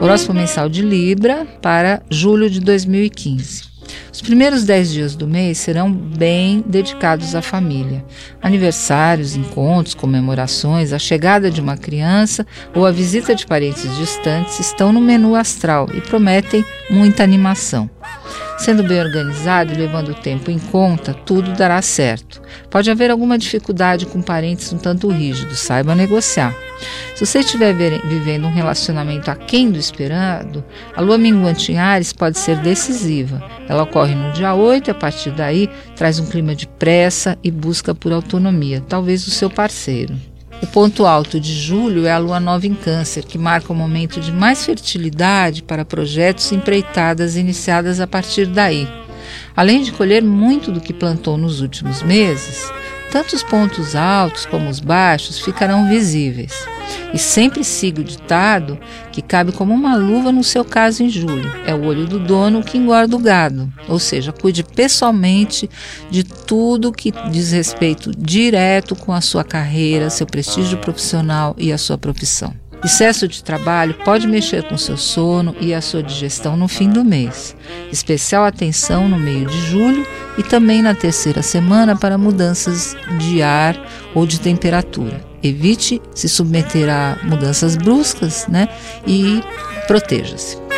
Horóscopo mensal de Libra para julho de 2015. Os primeiros dez dias do mês serão bem dedicados à família. Aniversários, encontros, comemorações, a chegada de uma criança ou a visita de parentes distantes estão no menu astral e prometem muita animação. Sendo bem organizado e levando o tempo em conta, tudo dará certo. Pode haver alguma dificuldade com parentes um tanto rígidos, saiba negociar. Se você estiver vivendo um relacionamento aquém do esperado, a lua minguante em Ares pode ser decisiva. Ela ocorre no dia 8 e a partir daí traz um clima de pressa e busca por autonomia, talvez do seu parceiro. O ponto alto de julho é a lua nova em Câncer, que marca o momento de mais fertilidade para projetos e empreitadas iniciadas a partir daí. Além de colher muito do que plantou nos últimos meses, tanto os pontos altos como os baixos ficarão visíveis. E sempre siga o ditado que cabe como uma luva no seu caso em julho: é o olho do dono que engorda o gado. Ou seja, cuide pessoalmente de tudo que diz respeito direto com a sua carreira, seu prestígio profissional e a sua profissão. Excesso de trabalho pode mexer com seu sono e a sua digestão no fim do mês. Especial atenção no meio de julho e também na terceira semana para mudanças de ar ou de temperatura. Evite se submeter a mudanças bruscas, né? E proteja-se.